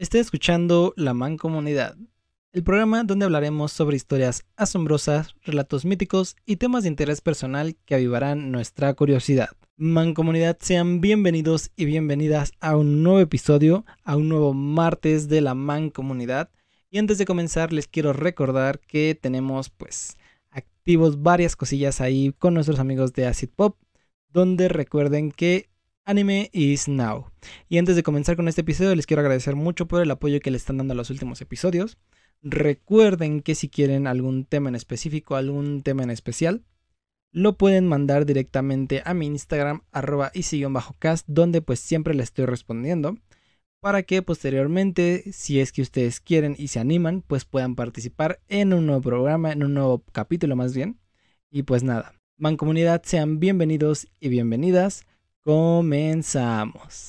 Esté escuchando La Mancomunidad, el programa donde hablaremos sobre historias asombrosas, relatos míticos y temas de interés personal que avivarán nuestra curiosidad. Mancomunidad, sean bienvenidos y bienvenidas a un nuevo episodio, a un nuevo martes de la Mancomunidad. Y antes de comenzar les quiero recordar que tenemos pues activos varias cosillas ahí con nuestros amigos de Acid Pop, donde recuerden que Anime is now. Y antes de comenzar con este episodio les quiero agradecer mucho por el apoyo que le están dando a los últimos episodios. Recuerden que si quieren algún tema en específico, algún tema en especial, lo pueden mandar directamente a mi Instagram, arroba cast donde pues siempre le estoy respondiendo, para que posteriormente, si es que ustedes quieren y se animan, pues puedan participar en un nuevo programa, en un nuevo capítulo más bien. Y pues nada, mancomunidad, sean bienvenidos y bienvenidas. Comenzamos.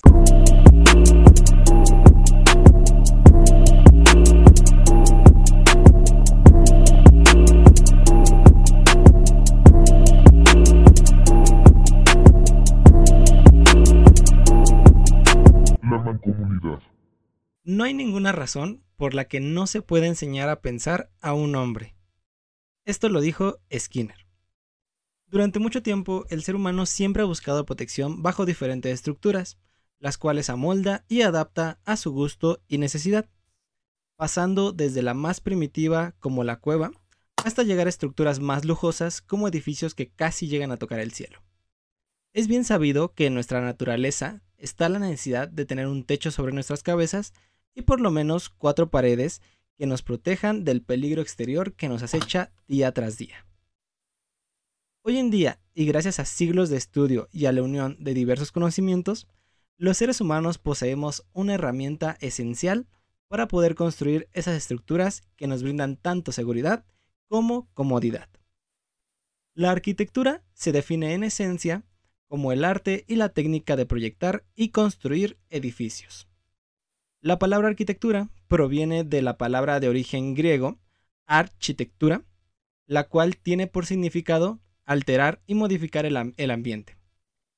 No hay ninguna razón por la que no se pueda enseñar a pensar a un hombre. Esto lo dijo Skinner. Durante mucho tiempo, el ser humano siempre ha buscado protección bajo diferentes estructuras, las cuales amolda y adapta a su gusto y necesidad, pasando desde la más primitiva como la cueva, hasta llegar a estructuras más lujosas como edificios que casi llegan a tocar el cielo. Es bien sabido que en nuestra naturaleza está la necesidad de tener un techo sobre nuestras cabezas y por lo menos cuatro paredes que nos protejan del peligro exterior que nos acecha día tras día. Hoy en día, y gracias a siglos de estudio y a la unión de diversos conocimientos, los seres humanos poseemos una herramienta esencial para poder construir esas estructuras que nos brindan tanto seguridad como comodidad. La arquitectura se define en esencia como el arte y la técnica de proyectar y construir edificios. La palabra arquitectura proviene de la palabra de origen griego architectura, la cual tiene por significado alterar y modificar el, ambiente.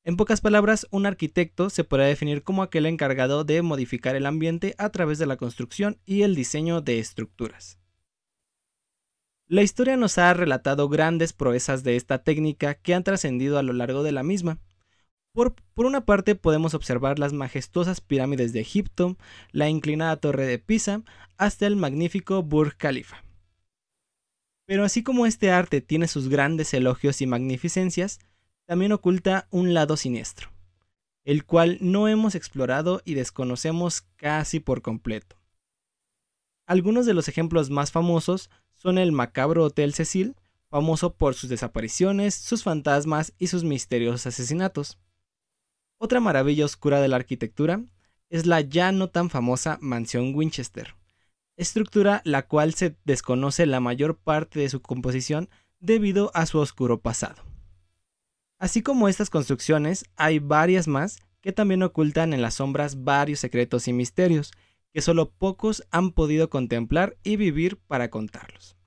En pocas palabras, un arquitecto se puede definir como aquel encargado de modificar el ambiente a través de la construcción y el diseño de estructuras. La historia nos ha relatado grandes proezas de esta técnica que han trascendido a lo largo de la misma. Por, por, una parte podemos observar las majestuosas pirámides de Egipto, la inclinada torre de Pisa, hasta el magnífico Burj Khalifa. Pero así como este arte tiene sus grandes elogios y magnificencias, también oculta un lado siniestro, el cual no hemos explorado y desconocemos casi por completo. Algunos de los ejemplos más famosos son el macabro Hotel Cecil, famoso por sus desapariciones, sus fantasmas y sus misteriosos asesinatos. Otra maravilla oscura de la arquitectura es la ya no tan famosa Mansión Winchester, estructura la cual se desconoce la mayor parte de su composición debido a su oscuro pasado. Así como estas construcciones, hay varias más que también ocultan en las sombras varios secretos y misterios que solo pocos han podido contemplar y vivir para contarlos.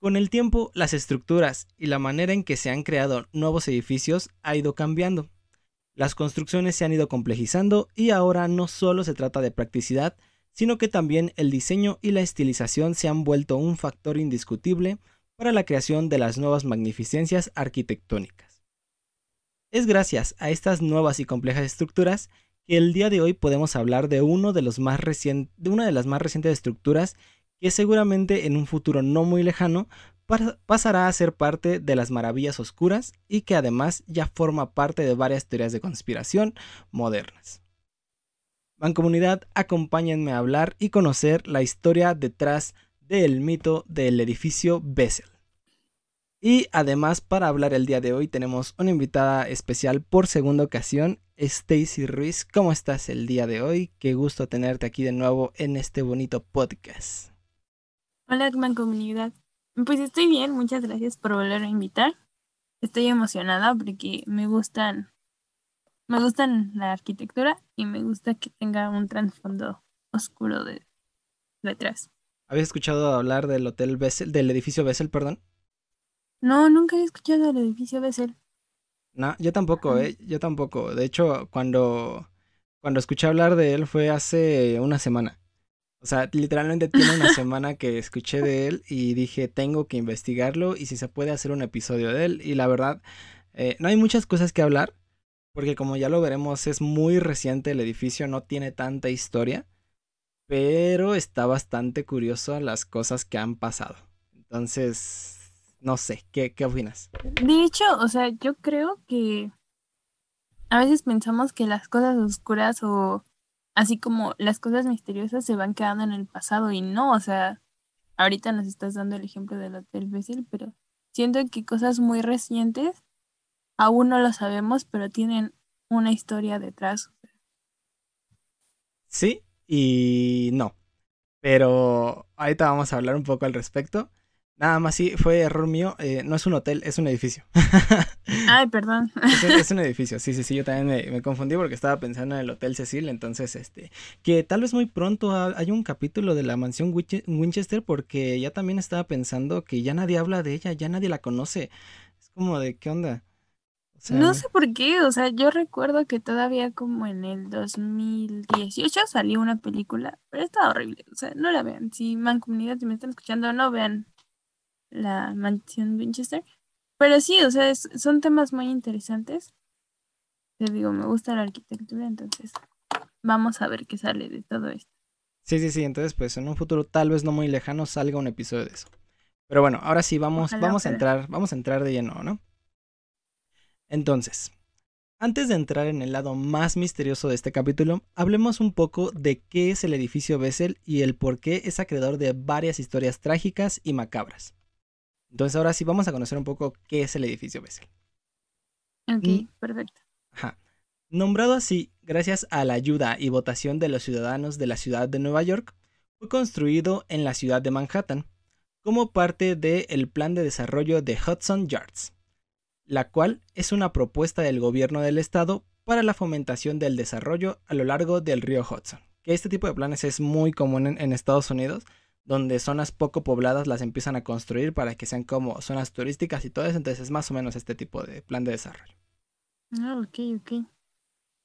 Con el tiempo, las estructuras y la manera en que se han creado nuevos edificios ha ido cambiando. Las construcciones se han ido complejizando y ahora no solo se trata de practicidad, sino que también el diseño y la estilización se han vuelto un factor indiscutible para la creación de las nuevas magnificencias arquitectónicas. Es gracias a estas nuevas y complejas estructuras que el día de hoy podemos hablar de, una de las más recientes estructuras que seguramente en un futuro no muy lejano pasará a ser parte de las maravillas oscuras y que además ya forma parte de varias teorías de conspiración modernas. Mancomunidad, acompáñenme a hablar y conocer la historia detrás del mito del edificio Bessel. Y además, para hablar el día de hoy, tenemos una invitada especial por segunda ocasión, Stacy Ruiz. ¿Cómo estás el día de hoy? Qué gusto tenerte aquí de nuevo en este bonito podcast. Hola, Mancomunidad. Pues estoy bien, muchas gracias por volver a invitar. Estoy emocionada porque me gustan me gusta la arquitectura y me gusta que tenga un trasfondo oscuro de detrás. ¿Habías escuchado hablar del hotel Bessel, del edificio Bessel, perdón? No, nunca he escuchado del edificio Bessel. No, yo tampoco, eh, yo tampoco. De hecho, cuando cuando escuché hablar de él fue hace una semana. O sea, literalmente tiene una semana que escuché de él y dije, tengo que investigarlo y si se puede hacer un episodio de él. Y la verdad, eh, no hay muchas cosas que hablar, porque como ya lo veremos, es muy reciente el edificio, no tiene tanta historia, pero está bastante curioso las cosas que han pasado. Entonces, no sé, ¿qué, qué opinas? De hecho, o sea, yo creo que a veces pensamos que las cosas oscuras o así como las cosas misteriosas se van quedando en el pasado y no, o sea, ahorita nos estás dando el ejemplo del Hotel Bessel, pero siento que cosas muy recientes aún no lo sabemos, pero tienen una historia detrás. Sí y no. Pero ahorita vamos a hablar un poco al respecto. Nada más sí, fue error mío. Eh, no es un hotel, es un edificio. Ay, perdón. Es, un edificio, sí, sí, sí. Yo también me, me, confundí porque estaba pensando en el Hotel Cecil. Entonces, este. Que tal vez muy pronto hay un capítulo de la mansión Winchester porque ya también estaba pensando que ya nadie habla de ella, ya nadie la conoce. Es como de, ¿qué onda? No sé por qué, o sea, yo recuerdo que todavía como en el 2018 salió una película, pero estaba horrible, o sea, no la vean. Si Mancomunidad, si me están escuchando, no vean la mansión Winchester. Pero sí, o sea, son temas muy interesantes. Te digo, me gusta la arquitectura, entonces vamos a ver qué sale de todo esto. Sí, sí, sí, entonces pues en un futuro tal vez no muy lejano salga un episodio de eso. Pero bueno, ahora sí vamos, vamos a entrar, vamos a entrar de lleno, ¿no? Entonces, antes de entrar en el lado más misterioso de este capítulo, hablemos un poco de qué es el edificio Bessel y el por qué es acreedor de varias historias trágicas y macabras. Entonces ahora sí vamos a conocer un poco qué es el edificio Bessel. Ok, mm. perfecto. Ajá. Nombrado así, gracias a la ayuda y votación de los ciudadanos de la ciudad de Nueva York, fue construido en la ciudad de Manhattan como parte del plan de desarrollo de Hudson Yards, la cual es una propuesta del gobierno del estado para la fomentación del desarrollo a lo largo del río Hudson. Que este tipo de planes es muy común en Estados Unidos, donde zonas poco pobladas las empiezan a construir para que sean como zonas turísticas y todo eso. Entonces es más o menos este tipo de plan de desarrollo. Ah, ok, ok.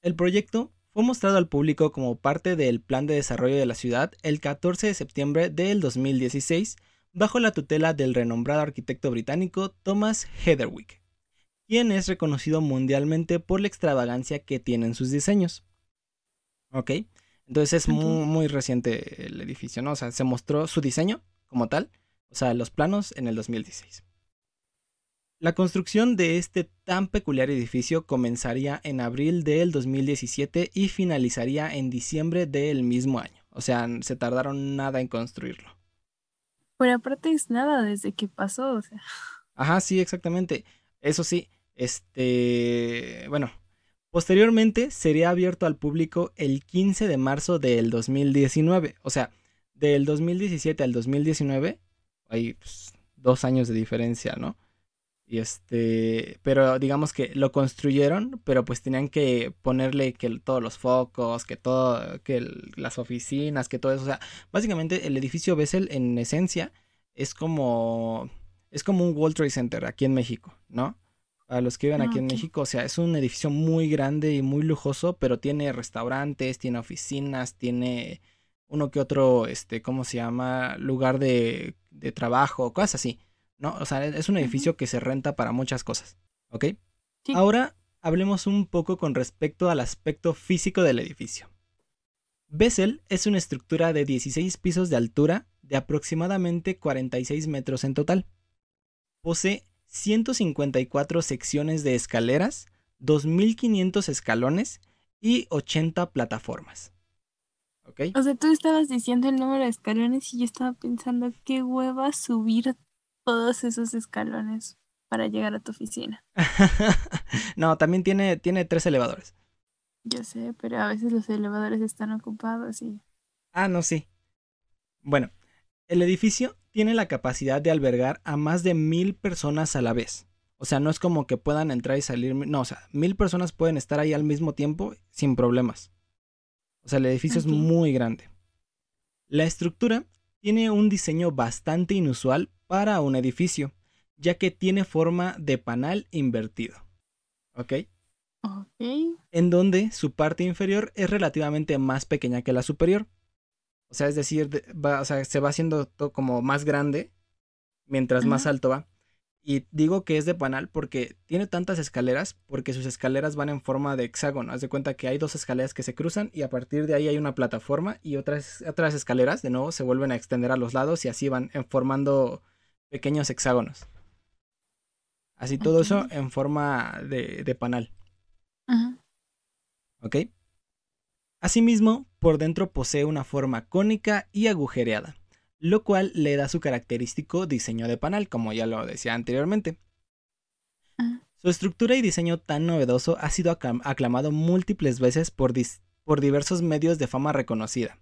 El proyecto fue mostrado al público como parte del plan de desarrollo de la ciudad el 14 de septiembre del 2016 bajo la tutela del renombrado arquitecto británico Thomas Heatherwick, quien es reconocido mundialmente por la extravagancia que tienen sus diseños. ¿Ok? Entonces es muy, muy reciente el edificio, ¿no? O sea, se mostró su diseño como tal, o sea, los planos en el 2016. La construcción de este tan peculiar edificio comenzaría en abril del 2017 y finalizaría en diciembre del mismo año. O sea, se tardaron nada en construirlo. Pero aparte es nada desde que pasó, o sea. Ajá, sí, exactamente. Eso sí, este, bueno, Posteriormente sería abierto al público el 15 de marzo del 2019. O sea, del 2017 al 2019 hay pues, dos años de diferencia, ¿no? Y este, pero digamos que lo construyeron, pero pues tenían que ponerle que todos los focos, que todo, que las oficinas, que todo eso. O sea, básicamente el edificio Bessel en esencia es como, es como un World Trade Center aquí en México, ¿no? A los que viven aquí en México. O sea, es un edificio muy grande y muy lujoso, pero tiene restaurantes, tiene oficinas, tiene uno que otro, este, ¿cómo se llama? Lugar de, de trabajo, cosas así, ¿no? O sea, es un edificio que se renta para muchas cosas, ¿ok? Ahora hablemos un poco con respecto al aspecto físico del edificio. Bessel es una estructura de 16 pisos de altura de aproximadamente 46 metros en total. Posee 154 secciones de escaleras, 2.500 escalones y 80 plataformas. ¿Ok? O sea, tú estabas diciendo el número de escalones y yo estaba pensando qué hueva subir todos esos escalones para llegar a tu oficina. no, también tiene, tiene tres elevadores. Yo sé, pero a veces los elevadores están ocupados y... Ah, no, sí. Bueno, el edificio tiene la capacidad de albergar a más de mil personas a la vez. O sea, no es como que puedan entrar y salir. No, o sea, mil personas pueden estar ahí al mismo tiempo sin problemas. O sea, el edificio es muy grande. La estructura tiene un diseño bastante inusual para un edificio, ya que tiene forma de panal invertido. ¿Ok? Ok. en donde su parte inferior es relativamente más pequeña que la superior. O sea, es decir, de- va, o sea, se va haciendo todo como más grande mientras más alto va. Y digo que es de panal porque tiene tantas escaleras, porque sus escaleras van en forma de hexágono. Haz de cuenta que hay dos escaleras que se cruzan y a partir de ahí hay una plataforma y otras, otras escaleras de nuevo se vuelven a extender a los lados y así van en- formando pequeños hexágonos. Así todo eso en forma de, de panal. Ajá. ¿ok? Asimismo, por dentro posee una forma cónica y agujereada, lo cual le da su característico diseño de panal, como ya lo decía anteriormente. Ajá. Su estructura y diseño tan novedoso ha sido aclam- aclamado múltiples veces por, diversos medios de fama reconocida.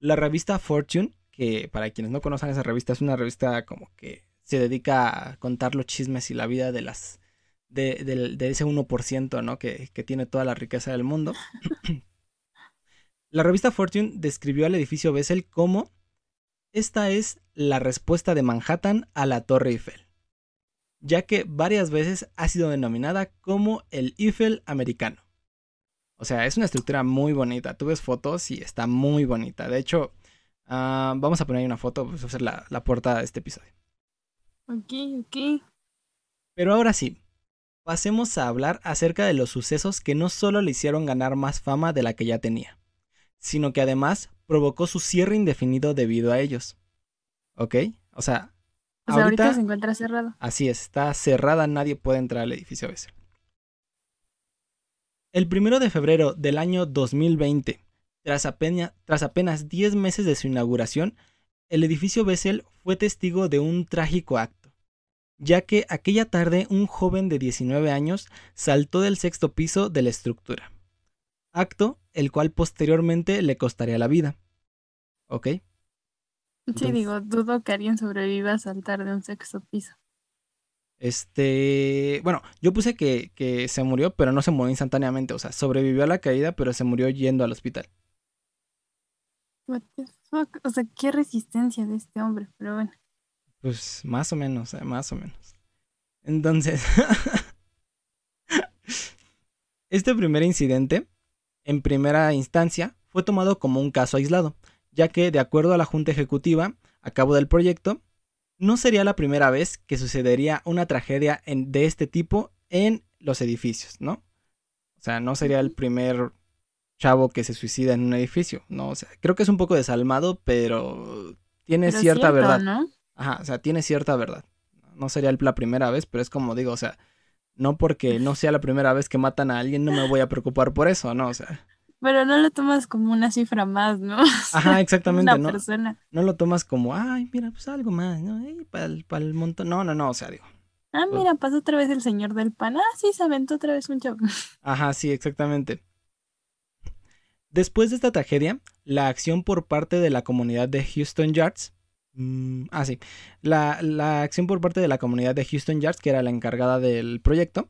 La revista Fortune, que para quienes no conocen esa revista, es una revista como que se dedica a contar los chismes y la vida de las de, del- de ese 1%, ¿no? Que, que tiene toda la riqueza del mundo. la revista Fortune describió al edificio Bessel como esta es la respuesta de Manhattan a la Torre Eiffel, ya que varias veces ha sido denominada como el Eiffel americano. O sea, es una estructura muy bonita. Tú ves fotos y está muy bonita. De hecho, ah, vamos a poner ahí una foto, pues, va a ser la, la portada de este episodio. Ok, ok. Pero ahora sí, pasemos a hablar acerca de los sucesos que no solo le hicieron ganar más fama de la que ya tenía, sino que además provocó su cierre indefinido debido a ellos. ¿Ok? O sea, O sea, ahorita ahorita se encuentra cerrado. así es, está cerrada, nadie puede entrar al edificio Bessel. El primero de febrero del año 2020, tras, apeña- tras apenas 10 meses de su inauguración, el edificio Bessel fue testigo de un trágico acto, ya que aquella tarde un joven de 19 años saltó del sexto piso de la estructura. Acto el cual posteriormente le costaría la vida. ¿Ok? Sí, Entonces- digo, dudo que alguien sobreviva a saltar de un sexto piso. Este, bueno, yo puse que, que se murió, pero no se murió instantáneamente, o sea, sobrevivió a la caída, pero se murió yendo al hospital. What the fuck? O sea, qué resistencia de este hombre, pero bueno. Pues más o menos, eh, más o menos. Entonces, este primer incidente, en primera instancia, fue tomado como un caso aislado, ya que, de acuerdo a la Junta Ejecutiva, a cabo del proyecto, no sería la primera vez que sucedería una tragedia en- de este tipo en los edificios, ¿no? O sea, no sería el primer chavo que se suicida en un edificio, ¿no? O sea, creo que es un poco desalmado, pero tiene Pero cierta cierto, verdad. ¿no? Ajá, o sea, tiene cierta verdad. No sería la primera vez, pero es como digo, o sea, no porque no sea la primera vez que matan a alguien, no me voy a preocupar por eso, ¿no? O sea, Pero no lo tomas como una cifra más, ¿no? ajá, exactamente, Una ¿no? persona. No lo tomas como, ay, mira, pues algo más, ¿no? Para el, el montón. No, no, no, o sea, digo. Ah, mira, pasó otra vez el señor del pan. Ah, sí, se aventó otra vez un chavo. Ajá, sí, exactamente. Después de esta tragedia, la acción por parte de la comunidad de Houston Yards. Mm, ah, sí. La, la acción por parte de la comunidad de Houston Yards, que era la encargada del proyecto,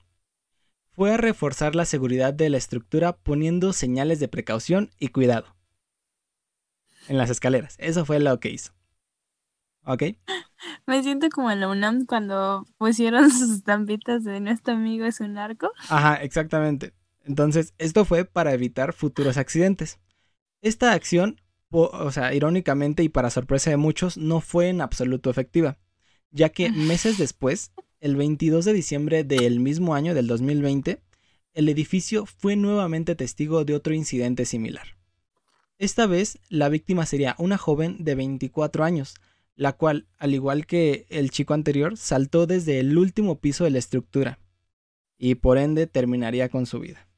fue a reforzar la seguridad de la estructura poniendo señales de precaución y cuidado en las escaleras. Eso fue lo que hizo. ¿Ok? Me siento como en la UNAM cuando pusieron sus estampitas de nuestro amigo es un arco. Ajá, exactamente. Entonces, esto fue para evitar futuros accidentes. Esta acción, o sea, irónicamente y para sorpresa de muchos, no fue en absoluto efectiva, ya que meses después, el 22 de diciembre del mismo año del 2020, el edificio fue nuevamente testigo de otro incidente similar. Esta vez, la víctima sería una joven de 24 años, la cual, al igual que el chico anterior, saltó desde el último piso de la estructura y por ende terminaría con su vida.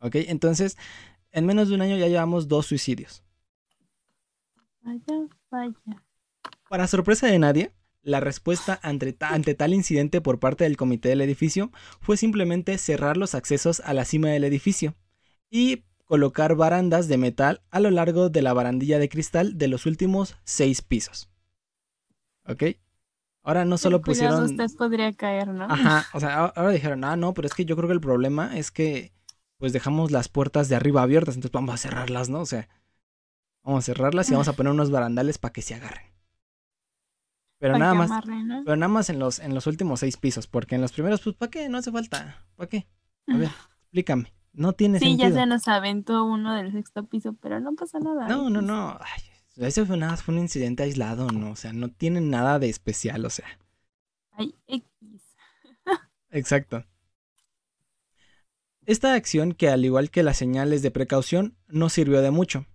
¿Ok? Entonces, en menos de un año ya llevamos dos suicidios. Vaya, vaya. Para sorpresa de nadie, la respuesta ante, ta- ante tal incidente por parte del comité del edificio fue simplemente cerrar los accesos a la cima del edificio y colocar barandas de metal a lo largo de la barandilla de cristal de los últimos seis pisos. ¿Ok? Ahora no solo pusieron... usted podría caer, ¿no? Ajá, o sea, ahora dijeron, ah, no, pero es que yo creo que el problema es que pues dejamos las puertas de arriba abiertas, entonces vamos a cerrarlas, ¿no? O sea, vamos a cerrarlas y vamos a poner unos barandales para que se agarren. Pero nada más, ¿no? pero nada más en los, en los últimos seis pisos, porque en los primeros, pues, ¿para qué? No hace falta, ¿para qué? A ver, explícame. No tiene Sí, sentido. ya se nos aventó uno del sexto piso, pero no pasa nada. No, no, no. Ay, ese fue nada, fue un incidente aislado, ¿no? O sea, no tiene nada de especial, o sea. Ay, X. Exacto. Esta acción, que al igual que las señales de precaución, no sirvió de mucho,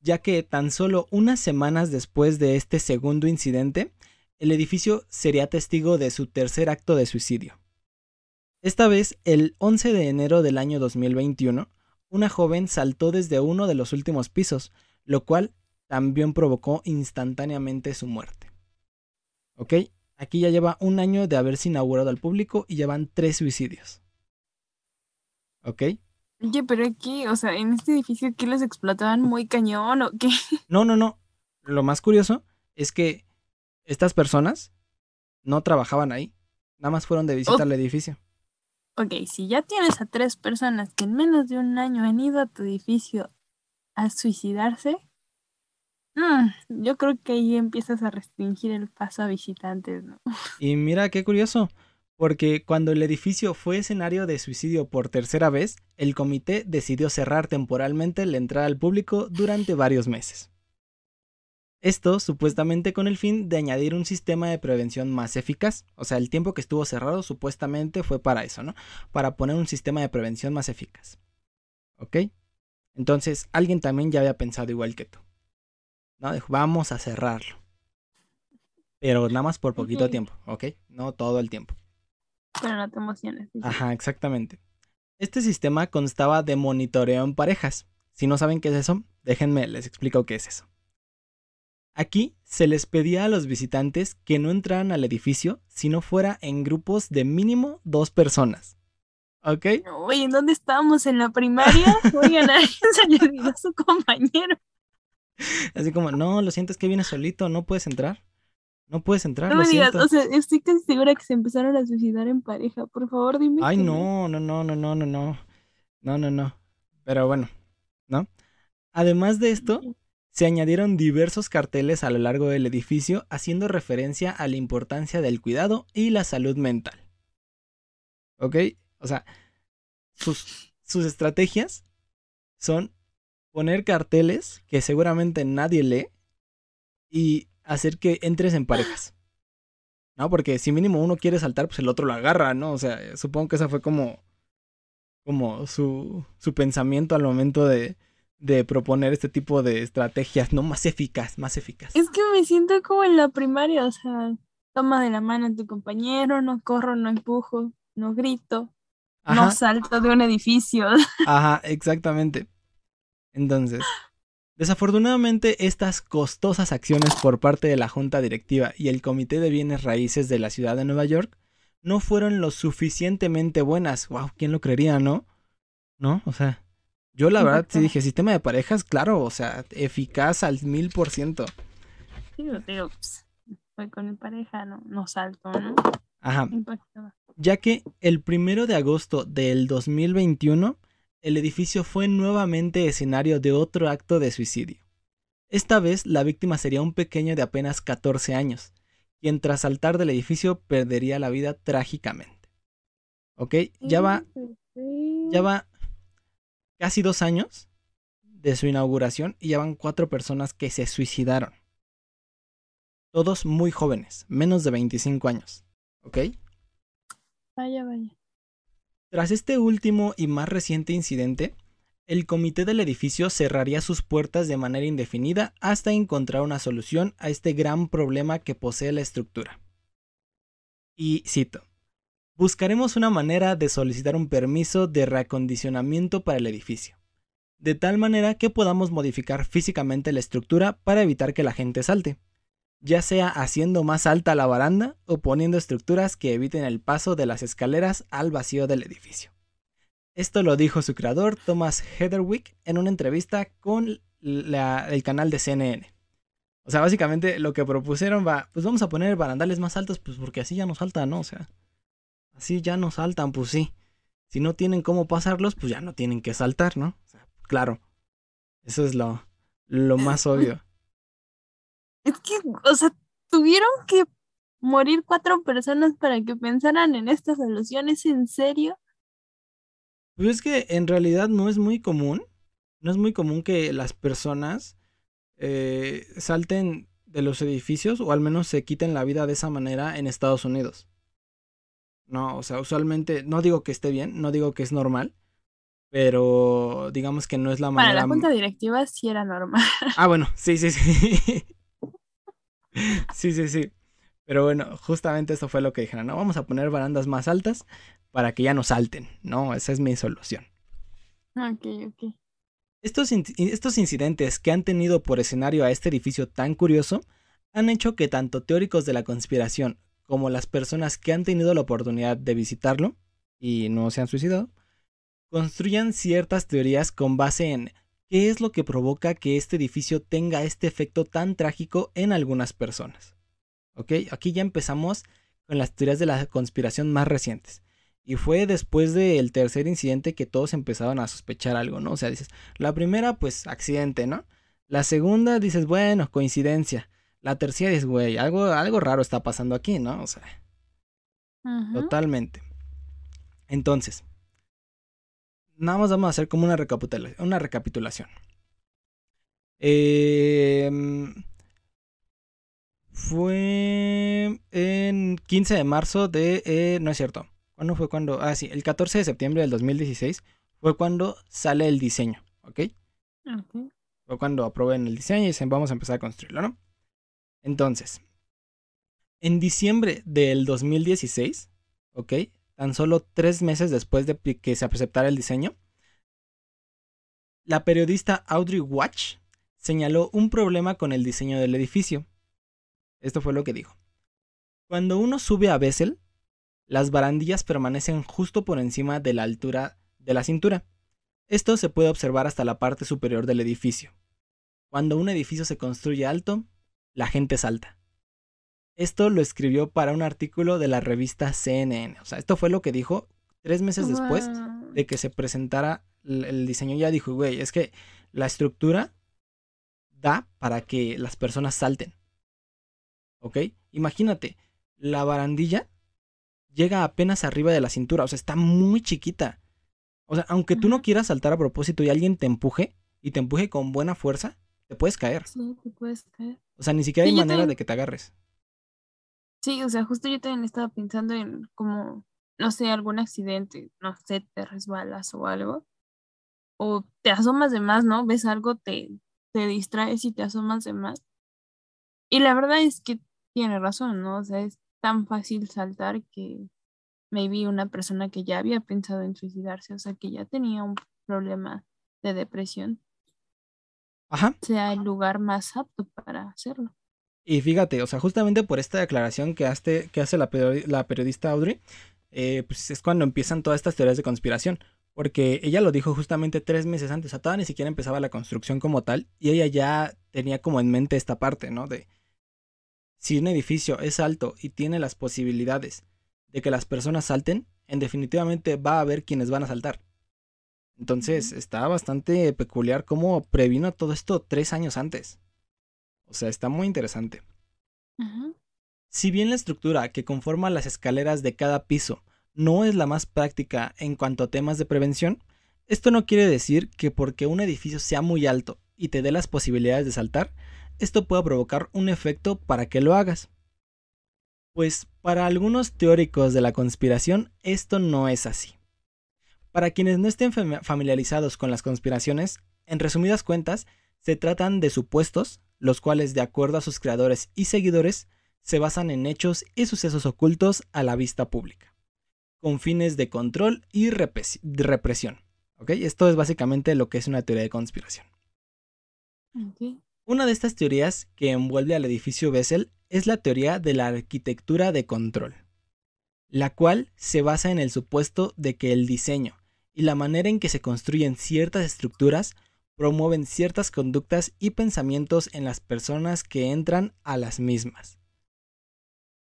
ya que tan solo unas semanas después de este segundo incidente, el edificio sería testigo de su tercer acto de suicidio. Esta vez, el 11 de enero del año 2021, una joven saltó desde uno de los últimos pisos, lo cual también provocó instantáneamente su muerte. ¿Ok? Aquí ya lleva un año de haberse inaugurado al público y llevan tres suicidios. ¿Ok? Oye, pero aquí, o sea, en este edificio, ¿qué les explotaban muy cañón o qué? No, no, no. Lo más curioso es que estas personas no trabajaban ahí. Nada más fueron de visita Oh. al edificio. Ok, si ya tienes a tres personas que en menos de un año han ido a tu edificio a suicidarse, mm, yo creo que ahí empiezas a restringir el paso a visitantes, ¿no? Y mira qué curioso, porque cuando el edificio fue escenario de suicidio por tercera vez, el comité decidió cerrar temporalmente la entrada al público durante varios meses. Esto supuestamente con el fin de añadir un sistema de prevención más eficaz. O sea, el tiempo que estuvo cerrado supuestamente fue para eso, ¿no? Para poner un sistema de prevención más eficaz. ¿Ok? Entonces, alguien también ya había pensado igual que tú. ¿No? Vamos a cerrarlo. Pero nada más por poquito tiempo, ¿ok? No todo el tiempo. Pero no te emociones. Ajá, exactamente. Este sistema constaba de monitoreo en parejas. Si no saben qué es eso, déjenme les explico qué es eso. Aquí se les pedía a los visitantes que no entraran al edificio si no fuera en grupos de mínimo dos personas. ¿Ok? Oye, ¿en dónde estábamos? ¿En la primaria? Oigan, a se le olvidó a su compañero. Así como, no, lo siento, es que vienes solito, no puedes entrar. No puedes entrar, No me digas, o sea, estoy casi segura que se empezaron a suicidar en pareja. Por favor, dime. Ay, no, no, no, no, no, no, no. No, no, no. Pero bueno, ¿no? Además de esto, se añadieron diversos carteles a lo largo del edificio haciendo referencia a la importancia del cuidado y la salud mental. ¿Ok? O sea, sus, sus estrategias son poner carteles que seguramente nadie lee y hacer que entres en parejas. ¿No? Porque si mínimo uno quiere saltar, pues el otro lo agarra, ¿no? O sea, supongo que esa fue como, como su, su pensamiento al momento de, de proponer este tipo de estrategias, no más eficaz, más eficaz. Es que me siento como en la primaria, o sea, toma de la mano a tu compañero, no corro, no empujo, no grito, no salto de un edificio. ajá, exactamente. Entonces, desafortunadamente estas costosas acciones por parte de la junta directiva y el comité de bienes raíces de la ciudad de Nueva York no fueron lo suficientemente buenas. Wow, ¿quién lo creería, no? ¿No? O sea, yo la verdad sí dije, sistema de parejas, claro, o sea, eficaz al mil por ciento. Sí, digo, pues, voy con mi pareja, no, no salto, ¿no? Ajá. Ya que el primero de agosto del 2021 el edificio fue nuevamente escenario de otro acto de suicidio. Esta vez la víctima sería un pequeño de apenas 14 años, quien tras saltar del edificio perdería la vida trágicamente. ¿Ok? Ya va, ya va casi dos años de su inauguración y ya van cuatro personas que se suicidaron. Todos muy jóvenes, menos de 25 años. ¿Ok? Vaya, vaya. Tras este último y más reciente incidente, el comité del edificio cerraría sus puertas de manera indefinida hasta encontrar una solución a este gran problema que posee la estructura. Y cito, buscaremos una manera de solicitar un permiso de reacondicionamiento para el edificio, de tal manera que podamos modificar físicamente la estructura para evitar que la gente salte, ya sea haciendo más alta la baranda o poniendo estructuras que eviten el paso de las escaleras al vacío del edificio. Esto lo dijo su creador Thomas Heatherwick en una entrevista con la- el canal de CNN. O sea, básicamente lo que propusieron va, pues vamos a poner barandales más altos, pues porque así ya no saltan, ¿no? O sea, así ya no saltan, pues sí. Si no tienen cómo pasarlos, pues ya no tienen que saltar, ¿no? O sea, claro. Eso es lo, lo más obvio. Es que, o sea, tuvieron que morir cuatro personas para que pensaran en esta solución. ¿Es en serio? Pues es que en realidad no es muy común. No es muy común que las personas eh, salten de los edificios o al menos se quiten la vida de esa manera en Estados Unidos. No, o sea, usualmente, no digo que esté bien, no digo que es normal, pero digamos que no es la manera. Para la junta directiva sí era normal. Ah, bueno, sí, sí, sí. sí, sí, sí. Pero bueno, justamente eso fue lo que dijeron, no, vamos a poner barandas más altas para que ya no salten, ¿no? Esa es mi solución. Ok, ok. Estos, estos incidentes que han tenido por escenario a este edificio tan curioso han hecho que tanto teóricos de la conspiración como las personas que han tenido la oportunidad de visitarlo y no se han suicidado, construyan ciertas teorías con base en qué es lo que provoca que este edificio tenga este efecto tan trágico en algunas personas. ¿Ok? Aquí ya empezamos con las teorías de la conspiración más recientes. Y fue después del tercer incidente que todos empezaron a sospechar algo, ¿no? O sea, dices, la primera, pues accidente, ¿no? La segunda, dices, bueno, coincidencia. La tercera dices, güey, algo, algo raro está pasando aquí, ¿no? O sea, totalmente. Entonces, nada más vamos a hacer como una, recapitulación. Una recapitulación. Em, fue en 15 de marzo de... Eh, no es cierto. ¿Cuándo fue cuando? Ah, sí, el 14 de septiembre del 2016 fue cuando sale el diseño, ¿ok? Fue cuando aprueben el diseño y dicen vamos a empezar a construirlo, ¿no? Entonces, en diciembre del 2016, ¿ok? Tan solo tres meses después de que se aceptara el diseño, la periodista Audrey Watch señaló un problema con el diseño del edificio. Esto fue lo que dijo. Cuando uno sube a Bessel, las barandillas permanecen justo por encima de la altura de la cintura. Esto se puede observar hasta la parte superior del edificio. Cuando un edificio se construye alto, la gente salta. Esto lo escribió para un artículo de la revista CNN. O sea, esto fue lo que dijo tres meses después de que se presentara el diseño. Ya dijo, güey, es que la estructura da para que las personas salten. ¿Ok? Imagínate, la barandilla llega apenas arriba de la cintura, o sea, está muy chiquita. O sea, aunque tú no quieras saltar a propósito y alguien te empuje, y te empuje con buena fuerza, te puedes caer. Sí, te puedes caer. O sea, ni siquiera hay manera de que te agarres. Sí, o sea, justo yo también estaba pensando en como, no sé, algún accidente, no sé, te resbalas o algo. O te asomas de más, ¿no? Ves algo, te, te distraes y te asomas de más. Y la verdad es que tiene razón, ¿no? O sea, es tan fácil saltar que maybe una persona que ya había pensado en suicidarse, o sea, que ya tenía un problema de depresión, Ajá. sea el lugar más apto para hacerlo. Y fíjate, o sea, justamente por esta declaración que hace, que hace la, periodista Audrey, eh, pues es cuando empiezan todas estas teorías de conspiración. Porque ella lo dijo justamente tres meses antes, o sea, todavía ni siquiera empezaba la construcción como tal, y ella ya tenía como en mente esta parte, ¿no? De, si un edificio es alto y tiene las posibilidades de que las personas salten, en definitivamente va a haber quienes van a saltar. Entonces está bastante peculiar cómo previno todo esto tres años antes. O sea, está muy interesante. Si bien la estructura que conforma las escaleras de cada piso no es la más práctica en cuanto a temas de prevención, esto no quiere decir que porque un edificio sea muy alto y te dé las posibilidades de saltar, esto pueda provocar un efecto para que lo hagas. Pues para algunos teóricos de la conspiración esto no es así. Para quienes no estén familiarizados con las conspiraciones, en resumidas cuentas, se tratan de supuestos, los cuales de acuerdo a sus creadores y seguidores, se basan en hechos y sucesos ocultos a la vista pública, con fines de control y represión. Esto es básicamente lo que es una teoría de conspiración. Una de estas teorías que envuelve al edificio Bessel es la teoría de la arquitectura de control, la cual se basa en el supuesto de que el diseño y la manera en que se construyen ciertas estructuras promueven ciertas conductas y pensamientos en las personas que entran a las mismas.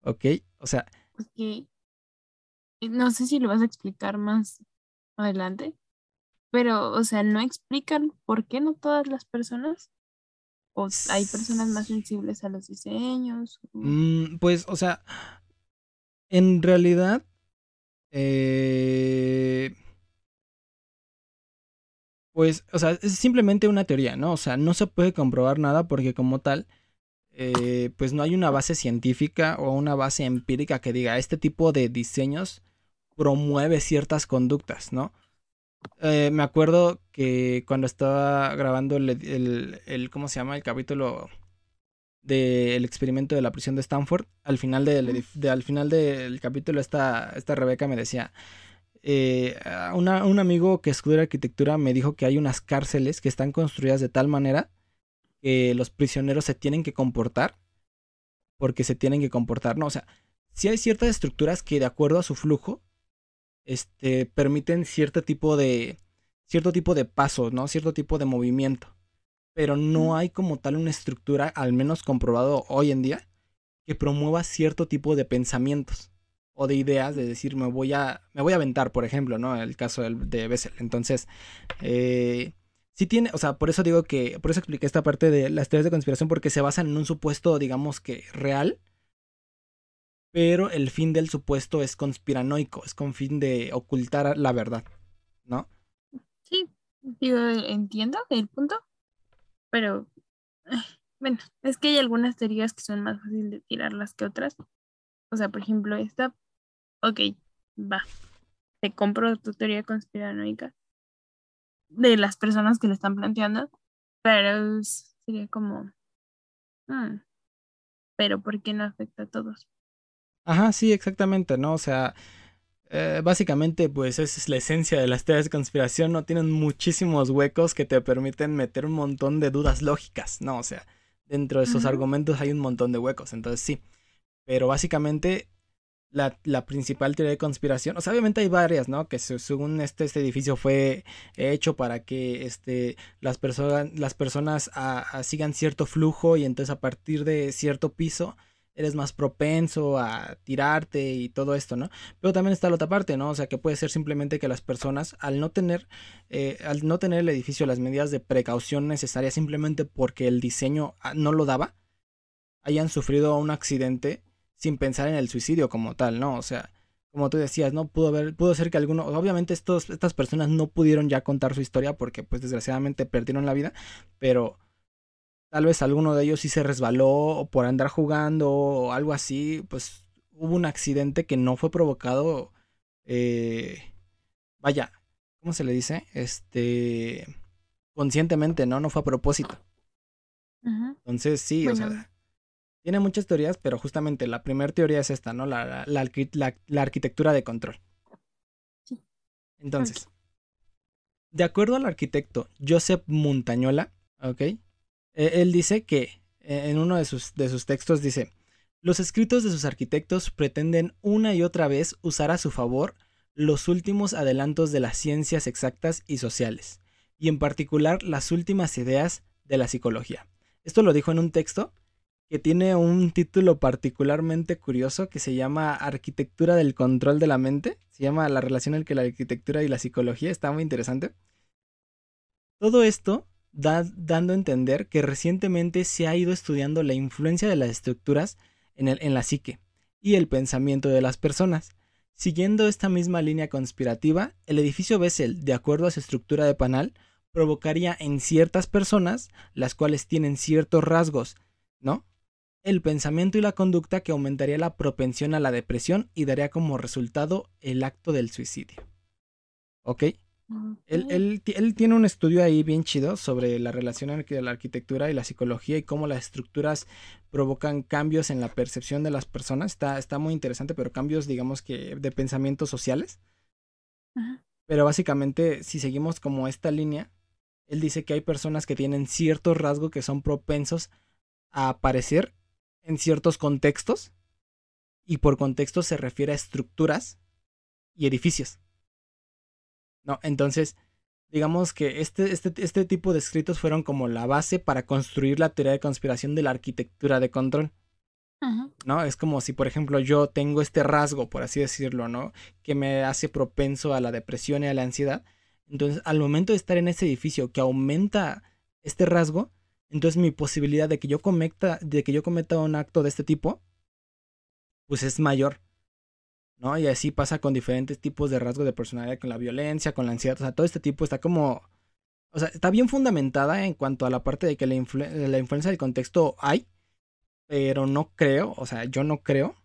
¿Ok? O sea... No sé si lo vas a explicar más adelante, pero, o sea, no explican por qué no todas las personas ¿O hay personas más sensibles a los diseños? Mm, pues, o sea, en realidad, eh, Pues, o sea, es simplemente una teoría, ¿no? O sea, no se puede comprobar nada porque como tal, eh, pues no hay una base científica o una base empírica que diga este tipo de diseños promueve ciertas conductas, ¿no? Eh, me acuerdo que cuando estaba grabando el, el, ¿cómo se llama? El capítulo del experimento de la prisión de Stanford, al final del, al final del capítulo esta, esta Rebeca me decía, eh, un amigo que estudia arquitectura me dijo que hay unas cárceles que están construidas de tal manera que los prisioneros se tienen que comportar porque se tienen que comportar, ¿no? O sea, si hay ciertas estructuras que de acuerdo a su flujo, este, permiten cierto tipo de, cierto tipo de paso, ¿no? Cierto tipo de movimiento. Pero no hay como tal una estructura, al menos comprobado hoy en día, que promueva cierto tipo de pensamientos o de ideas de decir me voy a me voy a aventar por ejemplo no el caso de Bessel. Entonces eh, sí tiene o sea por eso digo que por eso expliqué esta parte de las teorías de conspiración porque se basan en un supuesto digamos que real pero el fin del supuesto es conspiranoico es con fin de ocultar la verdad no sí digo entiendo el punto pero bueno es que hay algunas teorías que son más fáciles de tirarlas que otras. O sea, por ejemplo, esta ok, va, te compro tu teoría conspiranoica de las personas que le están planteando, pero sería como, hmm, pero ¿por qué no afecta a todos? Ajá, sí, exactamente, ¿no? O sea, eh, básicamente, pues esa es la esencia de las teorías de conspiración, ¿no? Tienen muchísimos huecos que te permiten meter un montón de dudas lógicas, ¿no? O sea, dentro de esos argumentos hay un montón de huecos, entonces sí. Pero básicamente la, principal teoría de conspiración. O sea, obviamente hay varias, ¿no? Que según este, este edificio fue hecho para que este, las, personas las personas sigan cierto flujo y entonces a partir de cierto piso eres más propenso a tirarte y todo esto, ¿no? Pero también está la otra parte, ¿no? O sea, que puede ser simplemente que las personas, al no tener, eh, al no tener el edificio las medidas de precaución necesarias simplemente porque el diseño ah, no lo daba, hayan sufrido un accidente sin pensar en el suicidio como tal, ¿no? O sea, como tú decías, ¿no? Pudo haber, pudo ser que alguno, obviamente estos, estas personas no pudieron ya contar su historia porque pues desgraciadamente perdieron la vida, pero tal vez alguno de ellos sí se resbaló por andar jugando o algo así, pues hubo un accidente que no fue provocado, eh, vaya, ¿cómo se le dice? Este, conscientemente, ¿no? No fue a propósito. Entonces sí, o sea tiene muchas teorías, pero justamente la primera teoría es esta, ¿no? La, la, arquitectura de control. Sí. Entonces, de acuerdo al arquitecto Joseph Montañola, ¿ok? E, él dice que e, en uno de sus, de sus textos dice, los escritos de sus arquitectos pretenden una y otra vez usar a su favor los últimos adelantos de las ciencias exactas y sociales, y en particular las últimas ideas de la psicología. Esto lo dijo en un texto que tiene un título particularmente curioso que se llama Arquitectura del Control de la Mente. Se llama La relación entre la arquitectura y la psicología. Está muy interesante. Todo esto da dando a entender que recientemente se ha ido estudiando la influencia de las estructuras en, el, en la psique y el pensamiento de las personas. Siguiendo esta misma línea conspirativa, el edificio Bessel, de acuerdo a su estructura de panal, provocaría en ciertas personas, las cuales tienen ciertos rasgos, ¿no? El pensamiento y la conducta que aumentaría la propensión a la depresión y daría como resultado el acto del suicidio. ¿Ok? Él, tiene un estudio ahí bien chido sobre la relación entre la arquitectura y la psicología y cómo las estructuras provocan cambios en la percepción de las personas. Está, está muy interesante, pero cambios, digamos que, de pensamientos sociales. Pero básicamente, si seguimos como esta línea, él dice que hay personas que tienen ciertos rasgos que son propensos a aparecer en ciertos contextos y por contexto se refiere a estructuras y edificios. No, entonces, digamos que este, este, este tipo de escritos fueron como la base para construir la teoría de conspiración de la arquitectura de control. ¿No? Es como si, por ejemplo, yo tengo este rasgo, por así decirlo, ¿no? Que me hace propenso a la depresión y a la ansiedad. Entonces, al momento de estar en ese edificio que aumenta este rasgo, entonces mi posibilidad de que yo cometa, de que yo cometa un acto de este tipo, pues es mayor. ¿No? Y así pasa con diferentes tipos de rasgos de personalidad, con la violencia, con la ansiedad. O sea, todo este tipo está como o sea, está bien fundamentada en cuanto a la parte de que la, la influencia del contexto hay, pero no creo, o sea, yo no creo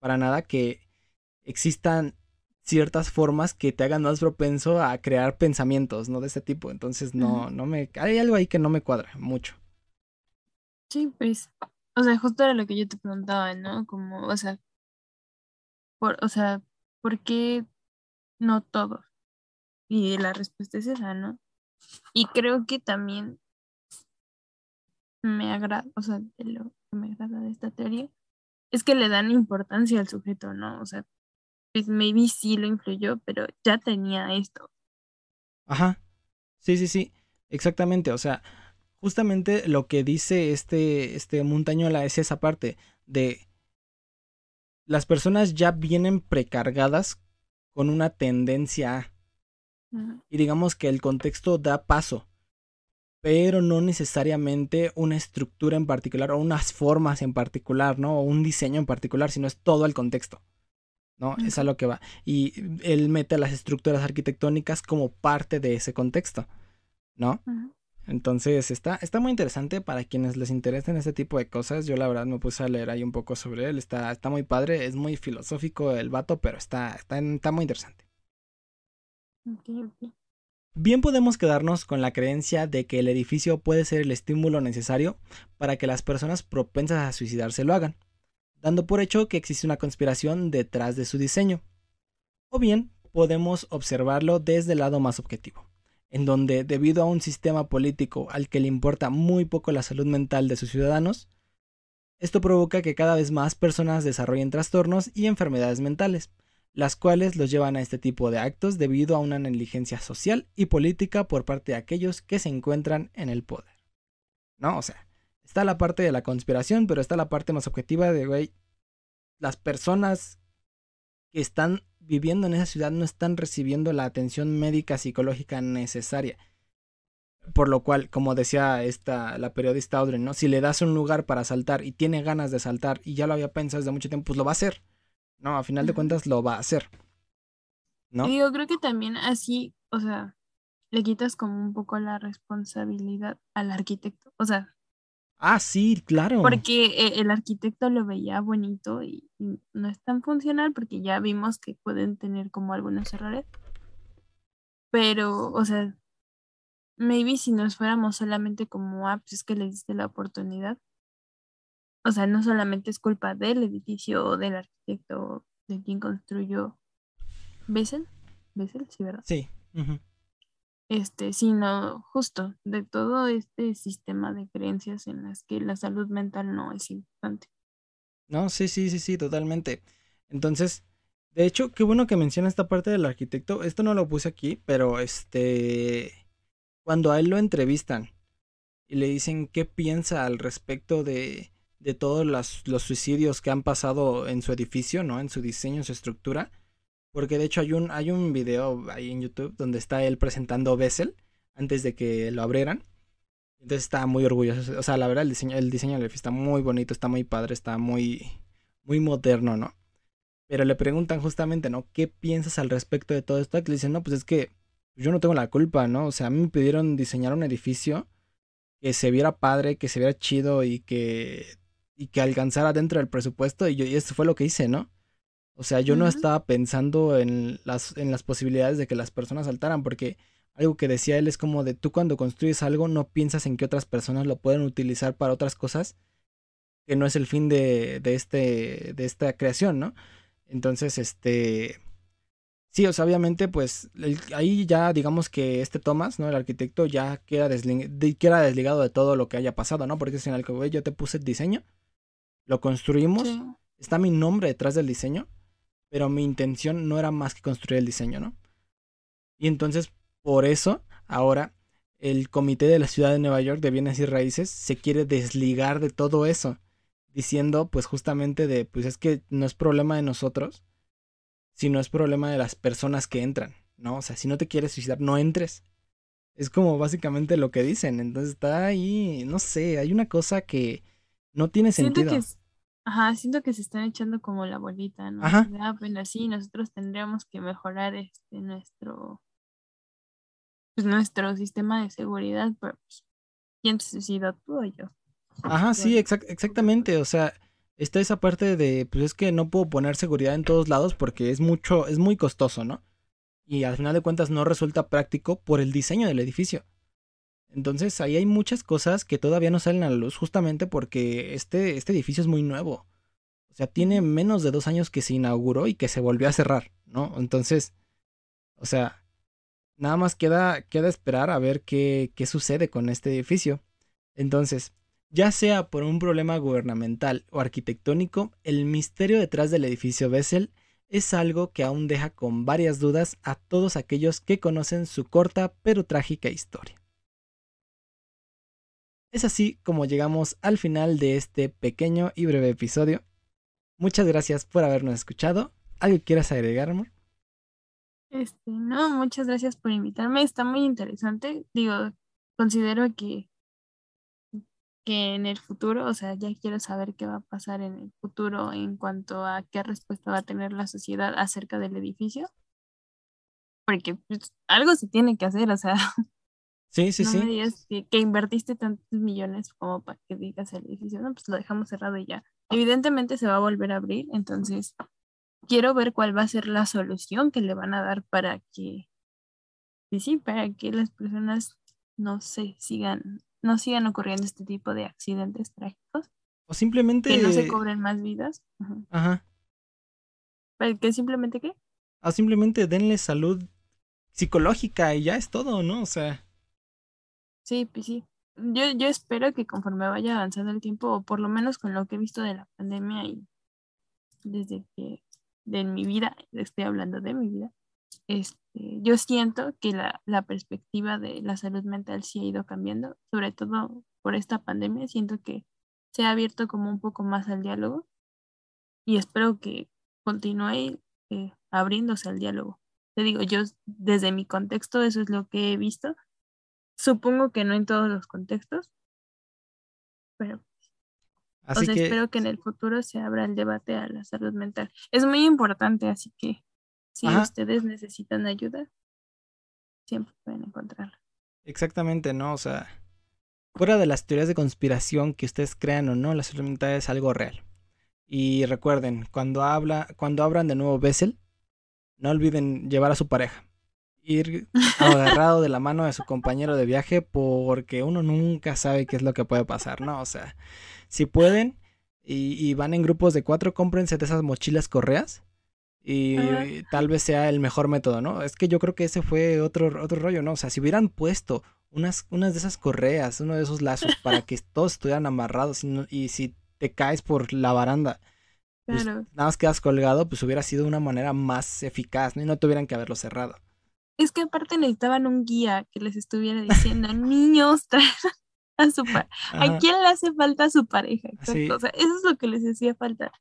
para nada que existan ciertas formas que te hagan más propenso a crear pensamientos, ¿no? De ese tipo. Entonces, no, no me. Hay algo ahí que no me cuadra mucho. Sí, pues. O sea, justo era lo que yo te preguntaba, ¿no? Como, o sea, por, o sea, ¿por qué no todos? Y la respuesta es esa, ¿no? Y creo que también me agrada, o sea, de lo que me agrada de esta teoría, es que le dan importancia al sujeto, ¿no? O sea, pues maybe sí lo influyó, pero ya tenía esto. Ajá. Sí, sí, sí. Exactamente. O sea, justamente lo que dice este, este Montañola es esa parte de las personas ya vienen precargadas con una tendencia y digamos que el contexto da paso, pero no necesariamente una estructura en particular o unas formas en particular, ¿no? O un diseño en particular, sino es todo el contexto. ¿No? Es a lo que va. Y él mete las estructuras arquitectónicas como parte de ese contexto, ¿no? Entonces está, está muy interesante para quienes les interesen ese tipo de cosas. Yo la verdad me puse a leer ahí un poco sobre él. Está, está muy padre, es muy filosófico el vato, pero está, está, está muy interesante. Bien podemos quedarnos con la creencia de que el edificio puede ser el estímulo necesario para que las personas propensas a suicidarse lo hagan dando por hecho que existe una conspiración detrás de su diseño. O bien podemos observarlo desde el lado más objetivo, en donde debido a un sistema político al que le importa muy poco la salud mental de sus ciudadanos, esto provoca que cada vez más personas desarrollen trastornos y enfermedades mentales, las cuales los llevan a este tipo de actos debido a una negligencia social y política por parte de aquellos que se encuentran en el poder. ¿No? O sea, está la parte de la conspiración, pero está la parte más objetiva de, güey, las personas que están viviendo en esa ciudad no están recibiendo la atención médica psicológica necesaria. Por lo cual, como decía esta, la periodista Audrey, ¿no? Si le das un lugar para saltar y tiene ganas de saltar y ya lo había pensado desde mucho tiempo, pues lo va a hacer. No, a final de cuentas lo va a hacer. ¿No? Y yo creo que también así, o sea, le quitas como un poco la responsabilidad al arquitecto. O sea, Ah, sí, claro. Porque eh, el arquitecto lo veía bonito y no es tan funcional porque ya vimos que pueden tener como algunos errores. Pero, o sea, maybe si nos fuéramos solamente como, ah, pues es que le diste la oportunidad. O sea, no solamente es culpa del edificio o del arquitecto, de quien construyó Bessel. Bessel, sí, ¿verdad? Sí este, sino justo de todo este sistema de creencias en las que la salud mental no es importante. No, sí, sí, sí, sí, totalmente. Entonces, de hecho, qué bueno que menciona esta parte del arquitecto. Esto no lo puse aquí, pero este, cuando a él lo entrevistan y le dicen qué piensa al respecto de, de todos los, los suicidios que han pasado en su edificio, ¿no? En su diseño, en su estructura porque de hecho hay un, hay un video ahí en YouTube donde está él presentando Bessel antes de que lo abrieran. Entonces está muy orgulloso. O sea, la verdad el diseño, el diseño del está muy bonito, está muy padre, está muy, muy moderno, ¿no? Pero le preguntan justamente, ¿no? ¿Qué piensas al respecto de todo esto? Que le dicen, no, pues es que yo no tengo la culpa, ¿no? O sea, a mí me pidieron diseñar un edificio que se viera padre, que se viera chido y que, y que alcanzara dentro del presupuesto. Y, yo, y eso fue lo que hice, ¿no? O sea, yo no estaba pensando en las, en las posibilidades de que las personas saltaran, porque algo que decía él es como de tú cuando construyes algo no piensas en que otras personas lo pueden utilizar para otras cosas que no es el fin de, de, este, de esta creación, ¿no? Entonces, este... Sí, o sea, obviamente, pues ahí ya digamos que este Thomas, ¿no? El arquitecto ya queda, queda desligado de todo lo que haya pasado, ¿no? Porque es en el que, yo te puse el diseño, lo construimos, está mi nombre detrás del diseño, pero mi intención no era más que construir el diseño, ¿no? Y entonces, por eso, ahora el comité de la ciudad de Nueva York de bienes y raíces se quiere desligar de todo eso, diciendo pues justamente de, pues es que no es problema de nosotros, sino es problema de las personas que entran, ¿no? O sea, si no te quieres suicidar, no entres. Es como básicamente lo que dicen, entonces está ahí, no sé, hay una cosa que no tiene sentido. Ajá, siento que se están echando como la bolita, ¿no? Ajá. Ah, bueno, sí, nosotros tendríamos que mejorar este nuestro pues, nuestro sistema de seguridad, pero pues, ¿quién se suicidó tú o yo? Ajá, sí, exactamente. O sea, está esa parte de, pues es que no puedo poner seguridad en todos lados porque es mucho, es muy costoso, ¿no? Y al final de cuentas no resulta práctico por el diseño del edificio. Entonces ahí hay muchas cosas que todavía no salen a la luz justamente porque este, este edificio es muy nuevo. O sea, tiene menos de dos años que se inauguró y que se volvió a cerrar, ¿no? Entonces, o sea, nada más queda, queda esperar a ver qué, qué sucede con este edificio. Entonces, ya sea por un problema gubernamental o arquitectónico, el misterio detrás del edificio Bessel es algo que aún deja con varias dudas a todos aquellos que conocen su corta pero trágica historia. Es así como llegamos al final de este pequeño y breve episodio. Muchas gracias por habernos escuchado. ¿Algo quieras agregar, amor? Este, no, muchas gracias por invitarme. Está muy interesante. Digo, considero que, que en el futuro, o sea, ya quiero saber qué va a pasar en el futuro en cuanto a qué respuesta va a tener la sociedad acerca del edificio. Porque pues, algo se tiene que hacer, o sea, Sí, sí, no sí. me digas que, que invertiste tantos millones como para que digas el edificio, no, pues lo dejamos cerrado y ya. Evidentemente se va a volver a abrir, entonces quiero ver cuál va a ser la solución que le van a dar para que, sí, sí, para que las personas no se sigan, no sigan ocurriendo este tipo de accidentes trágicos, O simplemente. que no se cobren más vidas. Ajá. Ajá. ¿Para ¿Que simplemente qué? O simplemente denle salud psicológica y ya es todo, ¿no? O sea. Sí, pues sí. Yo, yo espero que conforme vaya avanzando el tiempo, o por lo menos con lo que he visto de la pandemia y desde que de mi vida, estoy hablando de mi vida, este, yo siento que la, la perspectiva de la salud mental sí ha ido cambiando, sobre todo por esta pandemia, siento que se ha abierto como un poco más al diálogo y espero que continúe eh, abriéndose al diálogo. Te digo, yo desde mi contexto eso es lo que he visto. Supongo que no en todos los contextos, pero Así o sea, que. espero que en el futuro se abra el debate a la salud mental. Es muy importante, así que si Ajá. ustedes necesitan ayuda, siempre pueden encontrarla. Exactamente, ¿no? O sea, fuera de las teorías de conspiración que ustedes crean o no, la salud mental es algo real. Y recuerden, cuando habla, cuando abran de nuevo Bessel, no olviden llevar a su pareja. Ir agarrado de la mano de su compañero de viaje porque uno nunca sabe qué es lo que puede pasar, ¿no? O sea, si pueden y, y van en grupos de cuatro, cómprense de esas mochilas correas y tal vez sea el mejor método, ¿no? Es que yo creo que ese fue otro, otro rollo, ¿no? O sea, si hubieran puesto unas, unas de esas correas, uno de esos lazos para que todos estuvieran amarrados y, si te caes por la baranda, pues, Claro. nada más quedas colgado, pues hubiera sido una manera más eficaz, ¿no? Y no tuvieran que haberlo cerrado. Es que aparte necesitaban un guía que les estuviera diciendo, niños, traen a su pareja. ¿A quién le hace falta a su pareja? Exacto. Sí. O sea, eso es lo que les hacía falta.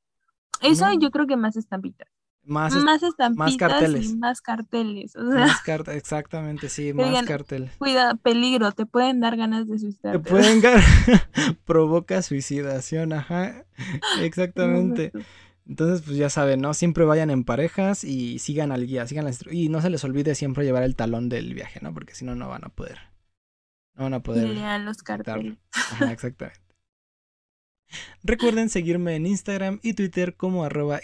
Eso No. yo creo que más estampitas. Más, es- Más estampitas carteles. y más carteles. O sea, más carta, exactamente, sí, más digan, cartel. cuida, peligro, te pueden dar ganas de Te suicidarte. pueden gar- provoca suicidación, ajá, exactamente. Entonces, pues ya saben, ¿no? Siempre vayan en parejas y sigan al guía, sigan la Y no se les olvide siempre llevar el talón del viaje, ¿no? Porque si no, no van a poder. No van a Y poder. lean los carteles. Ajá, exactamente. Recuerden seguirme en Instagram y Twitter como arroba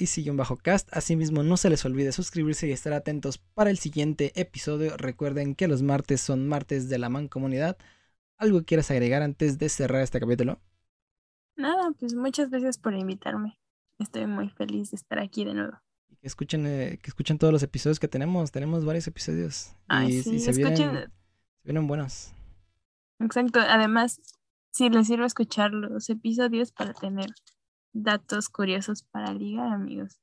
cast Asimismo, no se les olvide suscribirse y estar atentos para el siguiente episodio. Recuerden que los martes son martes de la mancomunidad. ¿Algo quieras agregar antes de cerrar este capítulo? Nada, pues muchas gracias por invitarme. Estoy muy feliz de estar aquí de nuevo. Que escuchen, eh, que escuchen todos los episodios que tenemos. Tenemos varios episodios. Ay, y, sí, y se, escuchen. vienen, se vienen buenos. Exacto. Además, sí les sirve escuchar los episodios para tener datos curiosos para ligar, amigos.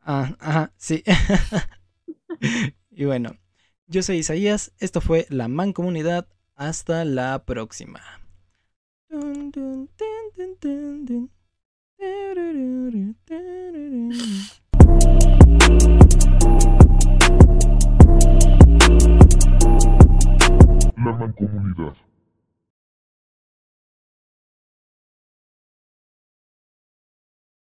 Ah, ajá, sí. y bueno, yo soy Isaías. Esto fue La Mancomunidad. Hasta la próxima. Dun, dun, dun, la mancomunidad.